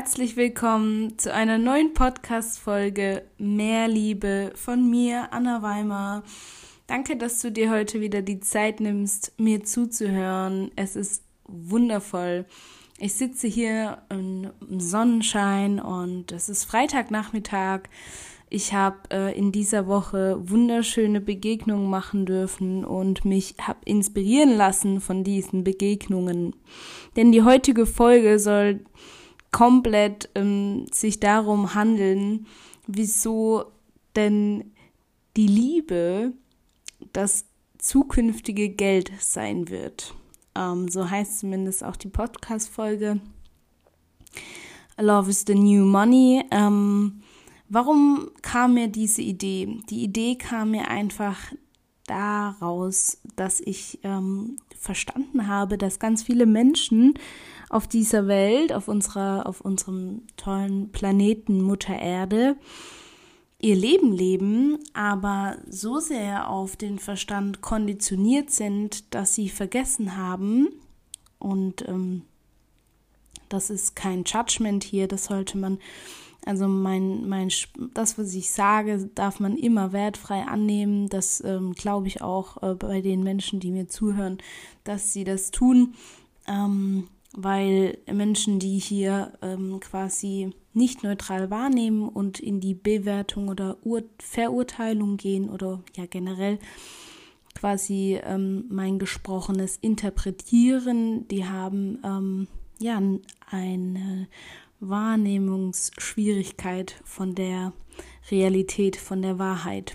Herzlich willkommen zu einer neuen Podcast-Folge Mehr Liebe von mir, Anna Weimar. Danke, dass du dir heute wieder die Zeit nimmst, mir zuzuhören. Es ist wundervoll. Ich sitze hier im Sonnenschein und es ist Freitagnachmittag. Ich habe äh, in dieser Woche wunderschöne Begegnungen machen dürfen und mich habe inspirieren lassen von diesen Begegnungen. Denn die heutige Folge soll komplett ähm, sich darum handeln, wieso denn die Liebe das zukünftige Geld sein wird. Ähm, so heißt zumindest auch die Podcast-Folge. Love is the New Money. Ähm, Warum kam mir diese Idee? Die Idee kam mir einfach daraus, dass ich ähm, verstanden habe, dass ganz viele Menschen auf dieser Welt, auf unserer, auf unserem tollen Planeten Mutter Erde, ihr Leben leben, aber so sehr auf den Verstand konditioniert sind, dass sie vergessen haben, und ähm, das ist kein Judgment hier, das sollte man also mein, mein, das, was ich sage, darf man immer wertfrei annehmen. Das ähm, glaube ich auch äh, bei den Menschen, die mir zuhören, dass sie das tun, ähm, weil Menschen, die hier ähm, quasi nicht neutral wahrnehmen und in die Bewertung oder Ur Verurteilung gehen oder ja generell quasi ähm, mein Gesprochenes interpretieren, die haben ähm, ja eine Wahrnehmungsschwierigkeit von der Realität, von der Wahrheit.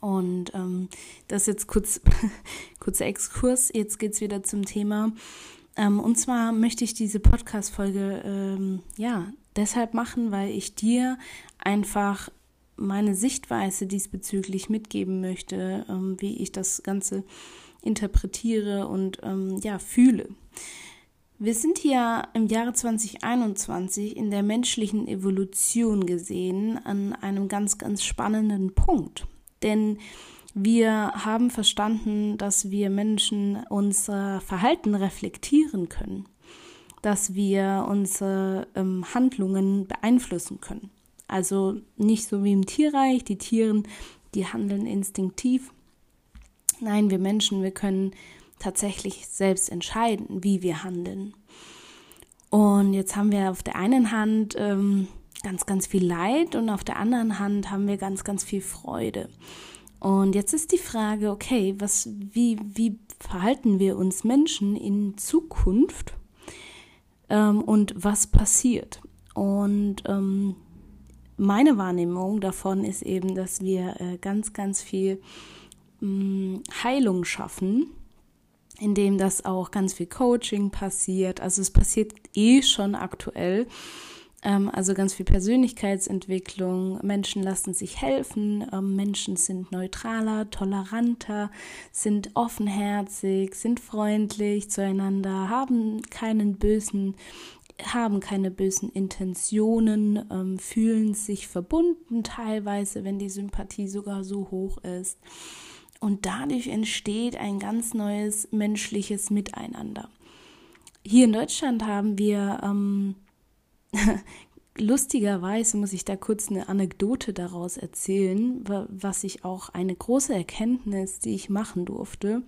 Und ähm, das jetzt kurz, kurzer Exkurs. Jetzt geht's wieder zum Thema. Ähm, und zwar möchte ich diese Podcast-Folge ähm, ja deshalb machen, weil ich dir einfach meine Sichtweise diesbezüglich mitgeben möchte, ähm, wie ich das Ganze interpretiere und ähm, ja fühle. Wir sind hier im Jahre 2021 in der menschlichen Evolution gesehen an einem ganz, ganz spannenden Punkt. Denn wir haben verstanden, dass wir Menschen unser Verhalten reflektieren können, dass wir unsere ähm, Handlungen beeinflussen können. Also nicht so wie im Tierreich, die Tieren, die handeln instinktiv. Nein, wir Menschen, wir können tatsächlich selbst entscheiden, wie wir handeln. Und jetzt haben wir auf der einen Hand ähm, ganz, ganz viel Leid und auf der anderen Hand haben wir ganz, ganz viel Freude. Und jetzt ist die Frage, okay, was, wie, wie verhalten wir uns Menschen in Zukunft ähm, und was passiert? Und ähm, meine Wahrnehmung davon ist eben, dass wir äh, ganz, ganz viel mh, mm, Heilung schaffen in dem das auch ganz viel Coaching passiert. Also es passiert eh schon aktuell. Ähm, also ganz viel Persönlichkeitsentwicklung. Menschen lassen sich helfen. Ähm, Menschen sind neutraler, toleranter, sind offenherzig, sind freundlich zueinander, haben keinen bösen haben keine bösen Intentionen, ähm, fühlen sich verbunden teilweise, wenn die Sympathie sogar so hoch ist. Und dadurch entsteht ein ganz neues menschliches Miteinander. Hier in Deutschland haben wir ähm, lustigerweise muss ich da kurz eine Anekdote daraus erzählen, was ich auch eine große Erkenntnis, die ich machen durfte,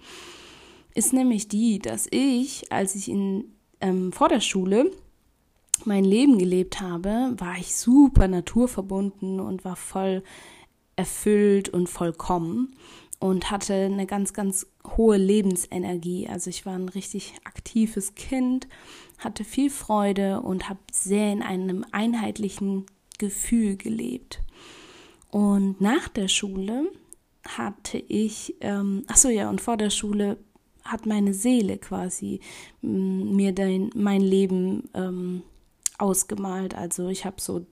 ist nämlich die, dass ich, als ich in ähm, vor der Schule mein Leben gelebt habe, war ich super naturverbunden und war voll erfüllt und vollkommen und hatte eine ganz, ganz hohe Lebensenergie. Also ich war ein richtig aktives Kind, hatte viel Freude und habe sehr in einem einheitlichen Gefühl gelebt. Und nach der Schule hatte ich, ähm, ach so ja, und vor der Schule hat meine Seele quasi mm, mir dein, mein Leben ähm, ausgemalt. Also ich habe so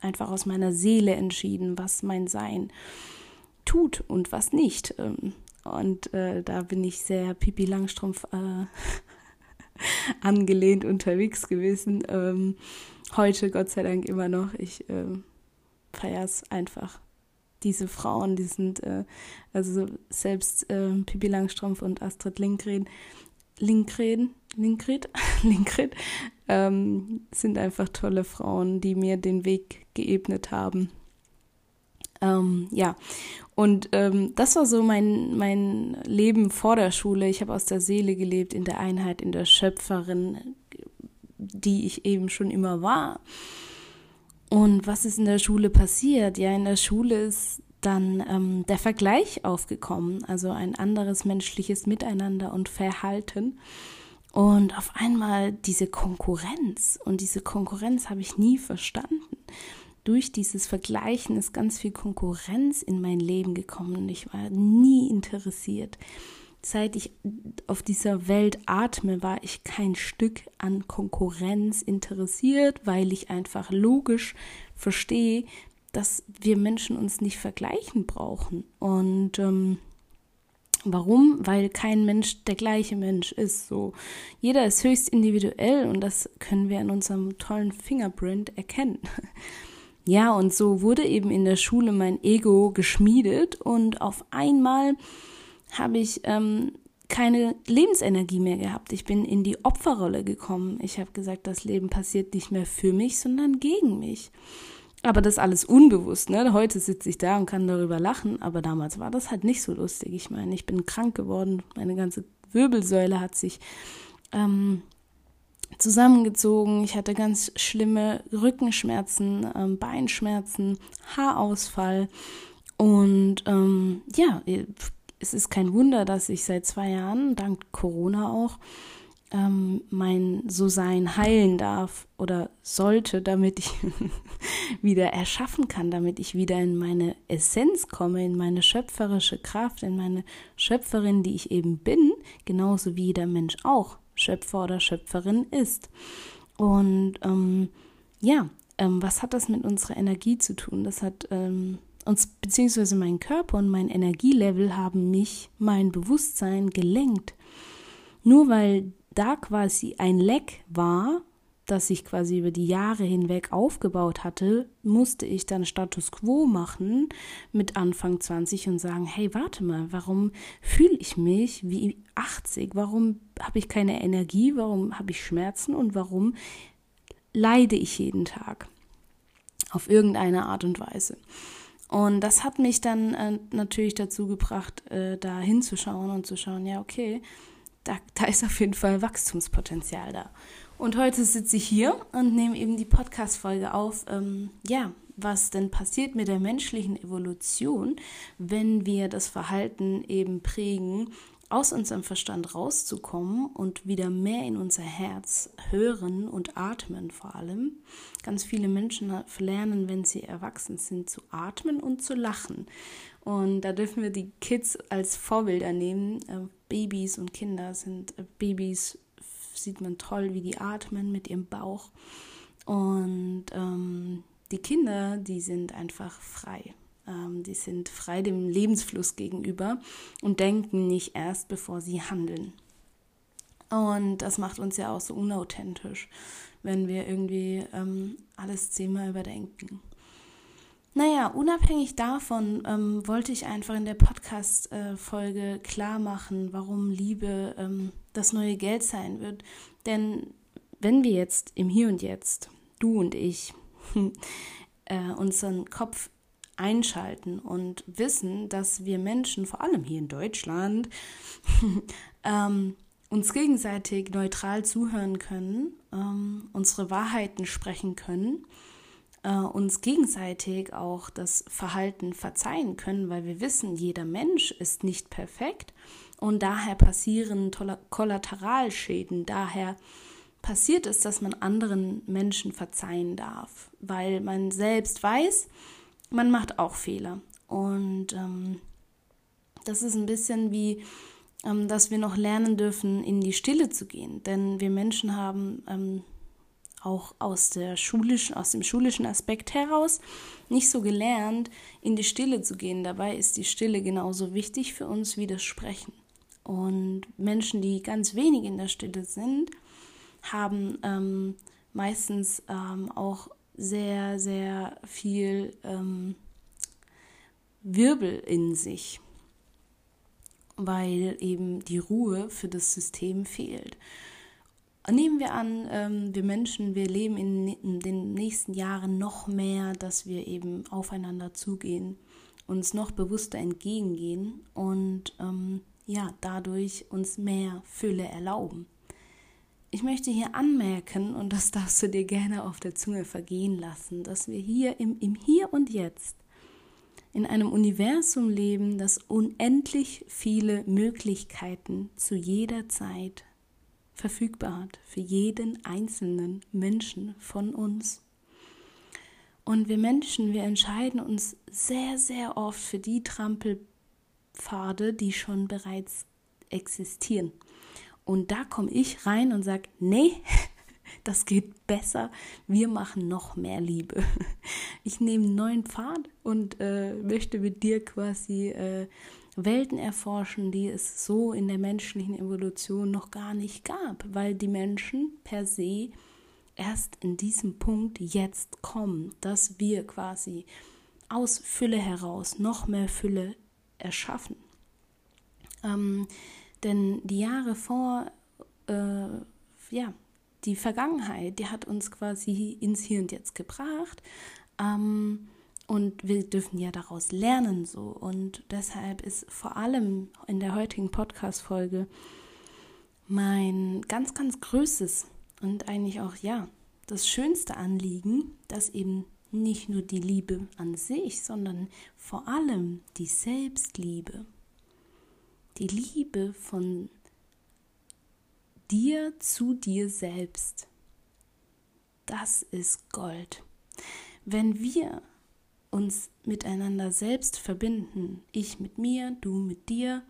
einfach aus meiner Seele entschieden, was mein Sein tut und was nicht. Ähm, und äh, da bin ich sehr Pipi Langstrumpf äh, angelehnt unterwegs gewesen. Ähm, heute Gott sei Dank immer noch. Ich äh, feiere es einfach. Diese Frauen, die sind, äh, also selbst äh, Pippi Langstrumpf und Astrid Lindgren, Lindgren, Lindgren, Lindgren ähm, sind einfach tolle Frauen, die mir den Weg geebnet haben. Ähm, ja, und ähm, das war so mein, mein Leben vor der Schule. Ich habe aus der Seele gelebt, in der Einheit, in der Schöpferin, die ich eben schon immer war. Und was ist in der Schule passiert? Ja, in der Schule ist dann ähm, der Vergleich aufgekommen, also ein anderes menschliches Miteinander und Verhalten. Und auf einmal diese Konkurrenz. Und diese Konkurrenz habe ich nie verstanden. Durch dieses Vergleichen ist ganz viel Konkurrenz in mein Leben gekommen. Und ich war nie interessiert. Seit ich auf dieser Welt atme, war ich kein Stück an Konkurrenz interessiert, weil ich einfach logisch verstehe, dass wir Menschen uns nicht vergleichen brauchen. Und ähm, Warum? Weil kein Mensch der gleiche Mensch ist. So, jeder ist höchst individuell und das können wir in unserem tollen Fingerprint erkennen. Ja, und so wurde eben in der Schule mein Ego geschmiedet und auf einmal habe ich ähm, keine Lebensenergie mehr gehabt. Ich bin in die Opferrolle gekommen. Ich habe gesagt, das Leben passiert nicht mehr für mich, sondern gegen mich. Aber das alles unbewusst, ne? Heute sitze ich da und kann darüber lachen, aber damals war das halt nicht so lustig. Ich meine, ich bin krank geworden, meine ganze Wirbelsäule hat sich ähm, zusammengezogen, ich hatte ganz schlimme Rückenschmerzen, ähm, Beinschmerzen, Haarausfall. Und ähm, ja, es ist kein Wunder, dass ich seit zwei Jahren, dank Corona auch, ähm, mein So-Sein heilen darf oder sollte, damit ich wieder erschaffen kann, damit ich wieder in meine Essenz komme, in meine schöpferische Kraft, in meine Schöpferin, die ich eben bin, genauso wie jeder Mensch auch Schöpfer oder Schöpferin ist. Und ähm, ja, ähm, was hat das mit unserer Energie zu tun? Das hat ähm, uns, beziehungsweise mein Körper und mein Energielevel haben mich, mein Bewusstsein gelenkt. Nur weil da quasi ein Leck war, das ich quasi über die Jahre hinweg aufgebaut hatte, musste ich dann Status quo machen mit Anfang 20 und sagen, hey, warte mal, warum fühle ich mich wie 80? Warum habe ich keine Energie? Warum habe ich Schmerzen? Und warum leide ich jeden Tag? Auf irgendeine Art und Weise. Und das hat mich dann äh, natürlich dazu gebracht, äh, da hinzuschauen und zu schauen, ja, okay, da, da ist auf jeden Fall Wachstumspotenzial da. Und heute sitze ich hier und nehme eben die Podcast-Folge auf. Ähm, ja, was denn passiert mit der menschlichen Evolution, wenn wir das Verhalten eben prägen, aus unserem Verstand rauszukommen und wieder mehr in unser Herz hören und atmen vor allem. Ganz viele Menschen lernen, wenn sie erwachsen sind, zu atmen und zu lachen. Und da dürfen wir die Kids als Vorbilder nehmen. Äh, Babys und Kinder sind äh, Babys, sieht man toll, wie die atmen mit ihrem Bauch. Und ähm, die Kinder, die sind einfach frei. Ähm, die sind frei dem Lebensfluss gegenüber und denken nicht erst, bevor sie handeln. Und das macht uns ja auch so unauthentisch, wenn wir irgendwie ähm, alles zehnmal überdenken. Naja, unabhängig davon ähm, wollte ich einfach in der Podcast-Folge äh, klar machen, warum Liebe ähm, das neue Geld sein wird. Denn wenn wir jetzt im Hier und Jetzt, du und ich, äh, unseren Kopf einschalten und wissen, dass wir Menschen, vor allem hier in Deutschland, ähm, uns gegenseitig neutral zuhören können, ähm, unsere Wahrheiten sprechen können, äh, uns gegenseitig auch das Verhalten verzeihen können, weil wir wissen, jeder Mensch ist nicht perfekt und daher passieren Kollateralschäden, daher passiert es, dass man anderen Menschen verzeihen darf, weil man selbst weiß, man macht auch Fehler. Und ähm, das ist ein bisschen wie, ähm, dass wir noch lernen dürfen, in die Stille zu gehen. Denn wir Menschen haben ähm, auch aus, der schulischen, aus dem schulischen Aspekt heraus nicht so gelernt, in die Stille zu gehen. Dabei ist die Stille genauso wichtig für uns wie das Sprechen. Und Menschen, die ganz wenig in der Stille sind, haben ähm, meistens ähm, auch sehr, sehr viel ähm, Wirbel in sich, weil eben die Ruhe für das System fehlt. Nehmen wir an, ähm, wir Menschen, wir leben in, in den nächsten Jahren noch mehr, dass wir eben aufeinander zugehen, uns noch bewusster entgegengehen und ähm, ja, dadurch uns mehr Fülle erlauben. Ich möchte hier anmerken, und das darfst du dir gerne auf der Zunge vergehen lassen, dass wir hier im, im Hier und Jetzt in einem Universum leben, das unendlich viele Möglichkeiten zu jeder Zeit verfügbar hat, für jeden einzelnen Menschen von uns. Und wir Menschen, wir entscheiden uns sehr, sehr oft für die Trampelpfade, die schon bereits existieren. Und da komme ich rein und sage, nee, das geht besser. Wir machen noch mehr Liebe. Ich nehme einen neuen Pfad und äh, möchte mit dir quasi äh, Welten erforschen, die es so in der menschlichen Evolution noch gar nicht gab, weil die Menschen per se erst in diesem Punkt jetzt kommen, dass wir quasi aus Fülle heraus noch mehr Fülle erschaffen. Ähm, denn die Jahre vor, äh, ja, die Vergangenheit, die hat uns quasi ins Hier und Jetzt gebracht. Ähm, und wir dürfen ja daraus lernen so. Und deshalb ist vor allem in der heutigen Podcast-Folge mein ganz, ganz größtes und eigentlich auch, ja, das schönste Anliegen, dass eben nicht nur die Liebe an sich, sondern vor allem die Selbstliebe, die Liebe von dir zu dir selbst, das ist Gold. Wenn wir uns miteinander selbst verbinden, ich mit mir, du mit dir,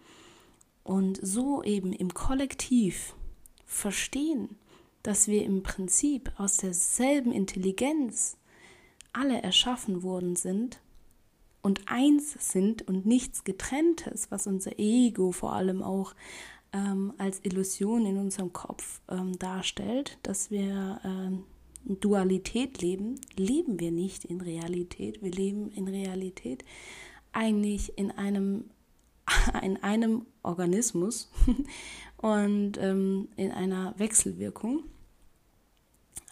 und so eben im Kollektiv verstehen, dass wir im Prinzip aus derselben Intelligenz alle erschaffen worden sind und eins sind und nichts getrenntes, was unser Ego vor allem auch ähm, als Illusion in unserem Kopf ähm, darstellt, dass wir ähm, Dualität leben, leben wir nicht in Realität. Wir leben in Realität eigentlich in einem, in einem Organismus und ähm, in einer Wechselwirkung.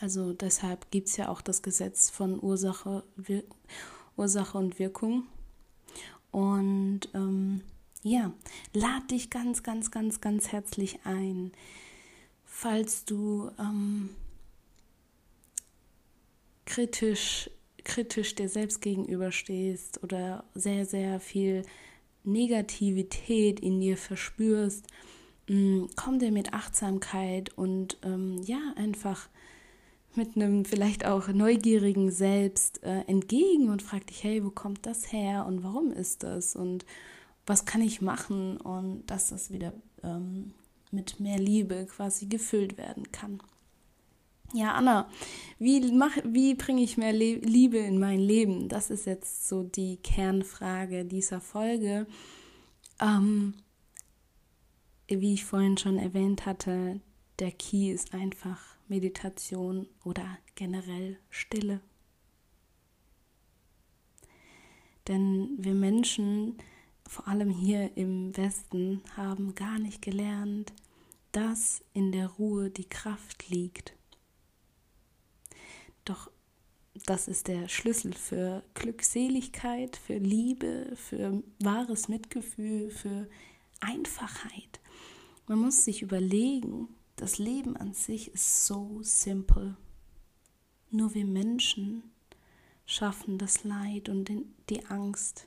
Also deshalb gibt es ja auch das Gesetz von Ursache, Wir Ursache und Wirkung. Und ähm, ja, lad dich ganz, ganz, ganz, ganz herzlich ein, falls du ähm, kritisch, kritisch dir selbst gegenüberstehst oder sehr, sehr viel Negativität in dir verspürst, mm, komm dir mit Achtsamkeit und ähm, ja, einfach mit einem vielleicht auch neugierigen Selbst äh, entgegen und frag dich, hey, wo kommt das her und warum ist das und was kann ich machen und dass das wieder ähm, mit mehr Liebe quasi gefüllt werden kann. Ja, Anna, wie, wie bringe ich mehr Le Liebe in mein Leben? Das ist jetzt so die Kernfrage dieser Folge. Ähm, wie ich vorhin schon erwähnt hatte, der Key ist einfach Meditation oder generell Stille. Denn wir Menschen, vor allem hier im Westen, haben gar nicht gelernt, dass in der Ruhe die Kraft liegt. Doch das ist der Schlüssel für Glückseligkeit, für Liebe, für wahres Mitgefühl, für Einfachheit. Man muss sich überlegen, das Leben an sich ist so simpel. Nur wir Menschen schaffen das Leid und die Angst.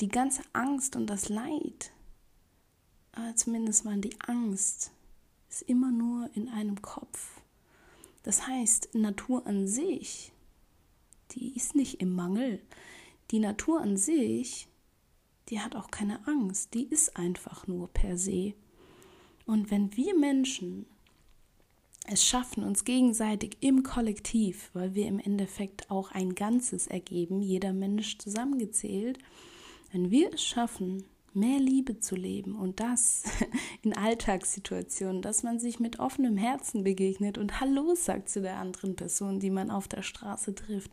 Die ganze Angst und das Leid, aber zumindest mal die Angst, ist immer nur in einem Kopf. Das heißt, Natur an sich, die ist nicht im Mangel. Die Natur an sich, die hat auch keine Angst, die ist einfach nur per se. Und wenn wir Menschen es schaffen, uns gegenseitig im Kollektiv, weil wir im Endeffekt auch ein Ganzes ergeben, jeder Mensch zusammengezählt, wenn wir es schaffen, mehr Liebe zu leben und das in Alltagssituationen, dass man sich mit offenem Herzen begegnet und Hallo sagt zu der anderen Person, die man auf der Straße trifft,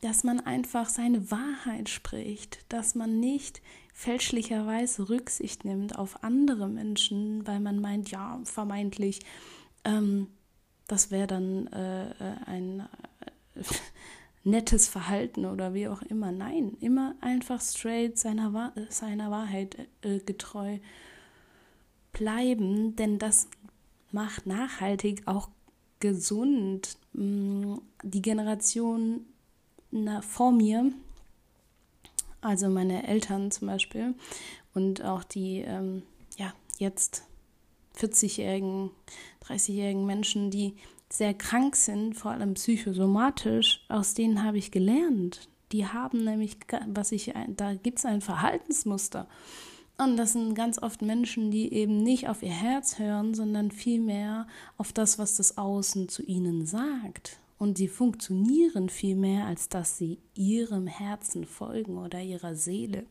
dass man einfach seine Wahrheit spricht, dass man nicht fälschlicherweise Rücksicht nimmt auf andere Menschen, weil man meint, ja, vermeintlich ähm, das wäre dann äh, äh ein äh, nettes Verhalten oder wie auch immer. Nein, immer einfach straight seiner, seiner Wahrheit äh, getreu bleiben, denn das macht nachhaltig auch gesund. Mm, die Generation vor mir, also meine Eltern zum Beispiel und auch die ähm, ja, jetzt 40-jährigen, 30-jährigen Menschen, die sehr krank sind, vor allem psychosomatisch, aus denen habe ich gelernt. Die haben nämlich, was ich, da gibt es ein Verhaltensmuster. Und das sind ganz oft Menschen, die eben nicht auf ihr Herz hören, sondern vielmehr auf das, was das Außen zu ihnen sagt. Und sie funktionieren viel mehr, als dass sie ihrem Herzen folgen oder ihrer Seele.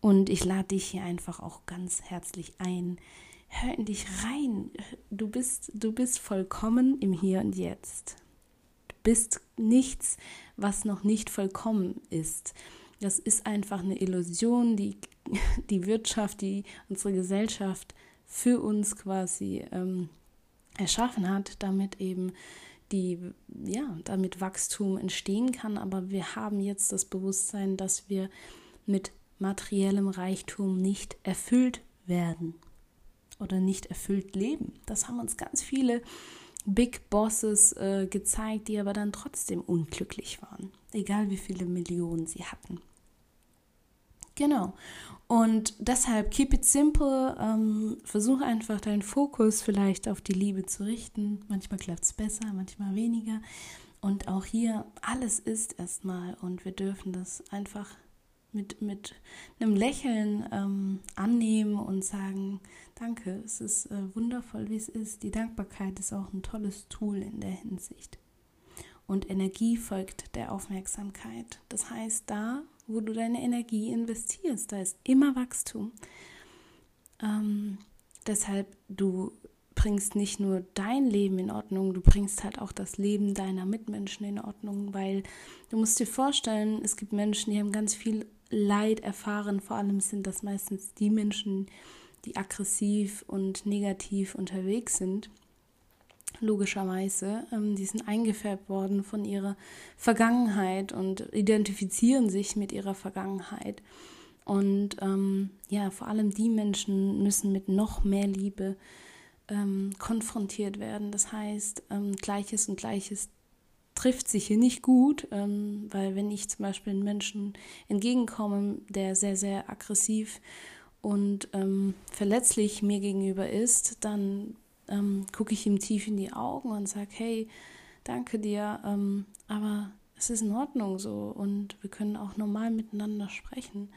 Und ich lade dich hier einfach auch ganz herzlich ein. Hör in dich rein. Du bist, du bist vollkommen im Hier und Jetzt. Du bist nichts, was noch nicht vollkommen ist. Das ist einfach eine Illusion, die die Wirtschaft, die unsere Gesellschaft für uns quasi ähm, erschaffen hat, damit eben die, ja, damit Wachstum entstehen kann. Aber wir haben jetzt das Bewusstsein, dass wir mit materiellem Reichtum nicht erfüllt werden oder nicht erfüllt leben. Das haben uns ganz viele Big Bosses äh, gezeigt, die aber dann trotzdem unglücklich waren, egal wie viele Millionen sie hatten. Genau. Und deshalb keep it simple. Ähm, versuch einfach deinen Fokus vielleicht auf die Liebe zu richten. Manchmal klappt es besser, manchmal weniger. Und auch hier, alles ist erstmal und wir dürfen das einfach mit, mit einem Lächeln ähm, annehmen und sagen, danke, es ist äh, wundervoll, wie es ist. Die Dankbarkeit ist auch ein tolles Tool in der Hinsicht. Und Energie folgt der Aufmerksamkeit. Das heißt, da, wo du deine Energie investierst. Da ist immer Wachstum. Ähm, deshalb, du bringst nicht nur dein Leben in Ordnung, du bringst halt auch das Leben deiner Mitmenschen in Ordnung, weil du musst dir vorstellen, es gibt Menschen, die haben ganz viel Leid erfahren. Vor allem sind das meistens die Menschen, die aggressiv und negativ unterwegs sind logischerweise. Ähm, die sind eingefärbt worden von ihrer Vergangenheit und identifizieren sich mit ihrer Vergangenheit. Und ähm, ja, vor allem die Menschen müssen mit noch mehr Liebe ähm, konfrontiert werden. Das heißt, ähm, Gleiches und Gleiches trifft sich hier nicht gut, ähm, weil wenn ich zum Beispiel einem Menschen entgegenkomme, der sehr, sehr aggressiv und ähm, verletzlich mir gegenüber ist, dann ähm, gucke ich ihm tief in die Augen und sage, hey, danke dir, ähm, aber es ist in Ordnung so und wir können auch normal miteinander sprechen.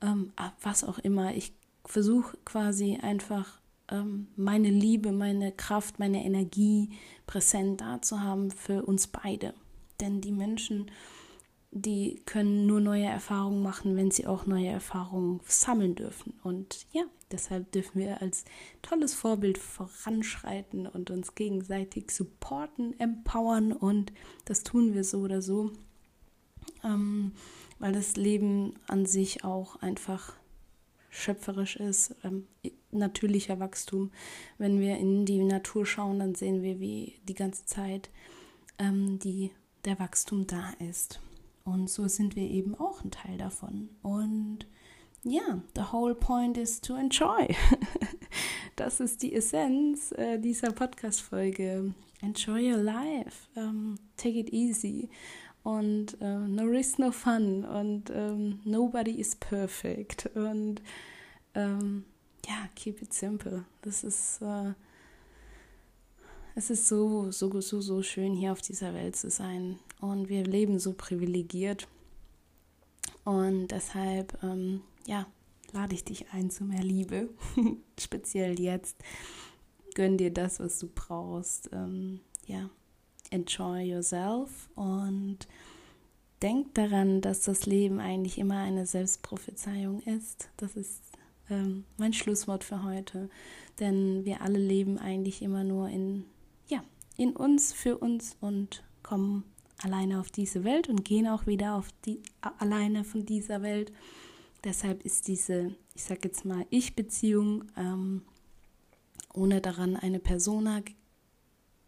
Ähm, was auch immer. Ich versuche quasi einfach meine Liebe, meine Kraft, meine Energie präsent da zu haben für uns beide. Denn die Menschen, die können nur neue Erfahrungen machen, wenn sie auch neue Erfahrungen sammeln dürfen. Und ja, deshalb dürfen wir als tolles Vorbild voranschreiten und uns gegenseitig supporten, empowern und das tun wir so oder so, ähm, weil das Leben an sich auch einfach schöpferisch ist, ähm, natürlicher Wachstum. Wenn wir in die Natur schauen, dann sehen wir, wie die ganze Zeit ähm, die, der Wachstum da ist. Und so sind wir eben auch ein Teil davon. Und ja, the whole point is to enjoy. das ist die Essenz äh, dieser Podcast-Folge. Enjoy your life. Um, ähm, take it easy. Und uh, no risk, no fun. Und ähm, nobody is perfect. Und ähm, ja, keep it simple. Das ist. Uh, es ist so, so, so, so schön, hier auf dieser Welt zu sein. Und wir leben so privilegiert. Und deshalb, ähm, ja, lade ich dich ein zu mehr Liebe. Speziell jetzt. Gönn dir das, was du brauchst. Ähm, ja, enjoy yourself und denk daran, dass das Leben eigentlich immer eine Selbstprophezeiung ist. Das ist ähm, mein Schlusswort für heute. Denn wir alle leben eigentlich immer nur in, ja, in uns, für uns und kommen alleine auf diese Welt und gehen auch wieder auf die alleine von dieser Welt. Deshalb ist diese, ich sag jetzt mal, Ich-Beziehung ähm, ohne daran eine Persona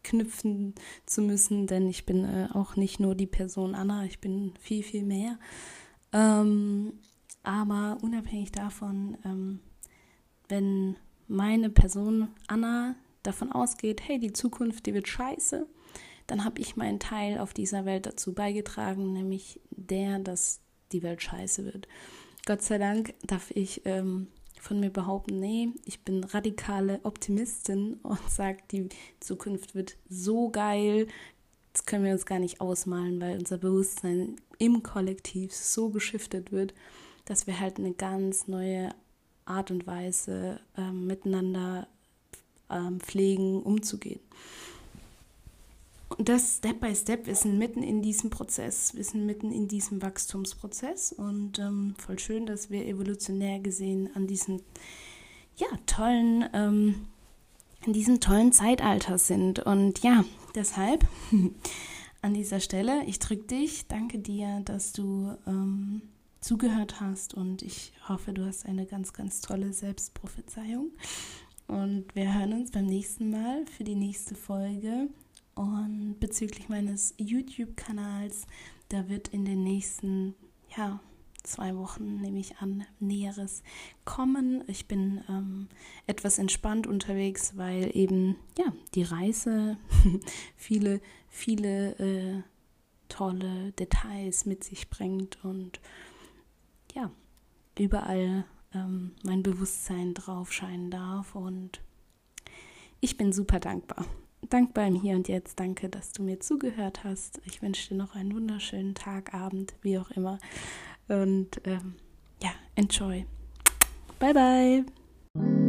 knüpfen zu müssen, denn ich bin äh, auch nicht nur die Person Anna, ich bin viel, viel mehr. Ähm, aber unabhängig davon, ähm, wenn meine Person Anna davon ausgeht, hey, die Zukunft, die wird scheiße, dann habe ich meinen Teil auf dieser Welt dazu beigetragen, nämlich der, dass die Welt scheiße wird. Gott sei Dank darf ich ähm, von mir behaupten, nee, ich bin radikale Optimistin und sage, die Zukunft wird so geil, das können wir uns gar nicht ausmalen, weil unser Bewusstsein im Kollektiv so geschiftet wird, dass wir halt eine ganz neue Art und Weise ähm, miteinander ähm, pflegen, umzugehen. Und das Step by Step, wir sind mitten in diesem Prozess, wir sind mitten in diesem Wachstumsprozess und ähm, voll schön, dass wir evolutionär gesehen an diesem ja, tollen, ähm, in diesem tollen Zeitalter sind. Und ja, deshalb an dieser Stelle, ich drücke dich, danke dir, dass du ähm, zugehört hast und ich hoffe, du hast eine ganz, ganz tolle Selbstprophezeiung. Und wir hören uns beim nächsten Mal für die nächste Folge. Und bezüglich meines YouTube-Kanals, da wird in den nächsten, ja, zwei Wochen, nehme ich an, Näheres kommen. Ich bin ähm, etwas entspannt unterwegs, weil eben, ja, die Reise viele, viele äh, tolle Details mit sich bringt und ja, überall ähm, mein Bewusstsein drauf scheinen darf und ich bin super dankbar dankbar im Hier und Jetzt. Danke, dass du mir zugehört hast. Ich wünsche dir noch einen wunderschönen Tag, Abend, wie auch immer. Und ähm, ja, enjoy. Bye, bye.